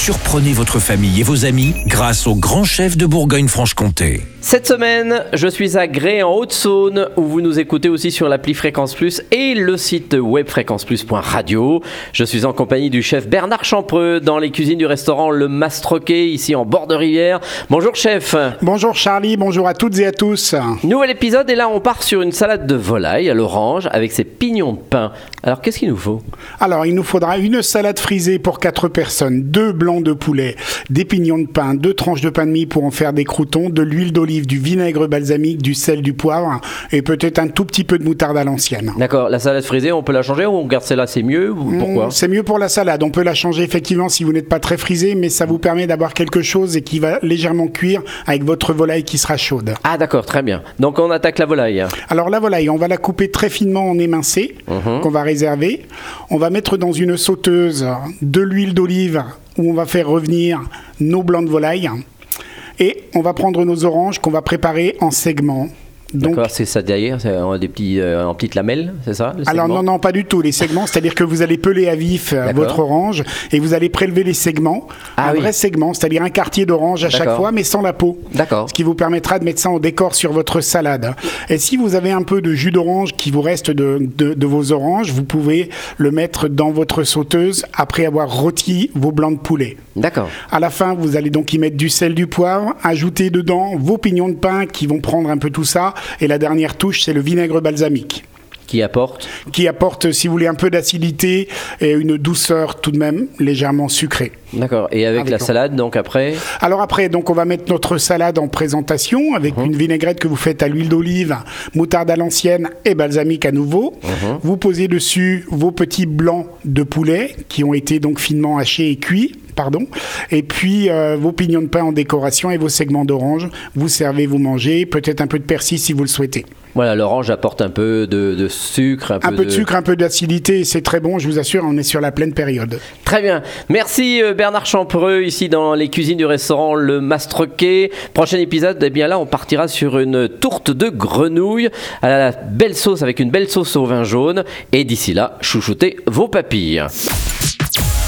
Surprenez votre famille et vos amis grâce au grand chef de Bourgogne-Franche-Comté. Cette semaine, je suis à Gré en Haute-Saône où vous nous écoutez aussi sur l'appli Fréquence Plus et le site web fréquenceplus.radio. Je suis en compagnie du chef Bernard Champreux dans les cuisines du restaurant Le Mastroquet ici en bord de rivière. Bonjour chef. Bonjour Charlie, bonjour à toutes et à tous. Nouvel épisode et là on part sur une salade de volaille à l'orange avec ses pignons de pain. Alors qu'est-ce qu'il nous faut? Alors il nous faudra une salade frisée pour 4 personnes, deux blancs de poulet, des pignons de pain, deux tranches de pain de mie pour en faire des croutons, de l'huile d'olive, du vinaigre balsamique, du sel, du poivre et peut-être un tout petit peu de moutarde à l'ancienne. D'accord, la salade frisée on peut la changer ou on garde celle-là c'est mieux ou Pourquoi? Mm, C'est mieux pour la salade. On peut la changer effectivement si vous n'êtes pas très frisé, mais ça vous permet d'avoir quelque chose et qui va légèrement cuire avec votre volaille qui sera chaude. Ah d'accord, très bien. Donc on attaque la volaille. Alors la volaille, on va la couper très finement en émincé, qu'on va réserver. On va mettre dans une sauteuse de l'huile d'olive où on va faire revenir nos blancs de volaille. Et on va prendre nos oranges qu'on va préparer en segments. Donc, D'accord, c'est ça derrière, c'est en des petits, euh, en petites lamelles, c'est ça alors non, non, pas du tout. Les segments, c'est-à-dire que vous allez peler à vif euh, votre orange et vous allez prélever les segments. Ah un oui. vrai segment, c'est-à-dire un quartier d'orange à chaque fois, mais sans la peau. D'accord. Ce qui vous permettra de mettre ça en décor sur votre salade. Et si vous avez un peu de jus d'orange qui vous reste de, de- de vos oranges, vous pouvez le mettre dans votre sauteuse après avoir rôti vos blancs de poulet. D'accord. À la fin, vous allez donc y mettre du sel, du poivre, ajouter dedans vos pignons de pain qui vont prendre un peu tout ça. Et la dernière touche, c'est le vinaigre balsamique Qui apporte qui apporte, si vous voulez, un peu d'acidité et une douceur tout de même légèrement sucrée. D'accord. Et avec, Avec la salade, donc après Alors après, donc on va mettre notre salade en présentation avec Mhm. une vinaigrette que vous faites à l'huile d'olive, moutarde à l'ancienne et balsamique à nouveau. Mhm. Vous posez dessus vos petits blancs de poulet qui ont été donc finement hachés et cuits. Pardon. Et puis euh, vos pignons de pain en décoration et vos segments d'orange. Vous servez, vous mangez, peut-être un peu de persil si vous le souhaitez. Voilà, l'orange apporte un peu de, de sucre, un peu, Un peu de sucre, un peu d'acidité, c'est très bon, je vous assure, on est sur la pleine période. Très bien. Merci euh, Bernard Champreux, ici dans les cuisines du restaurant Le Mastroquet. Prochain épisode, eh bien là, on partira sur une tourte de grenouille à la belle sauce, avec une belle sauce au vin jaune. Et d'ici là, chouchoutez vos papilles.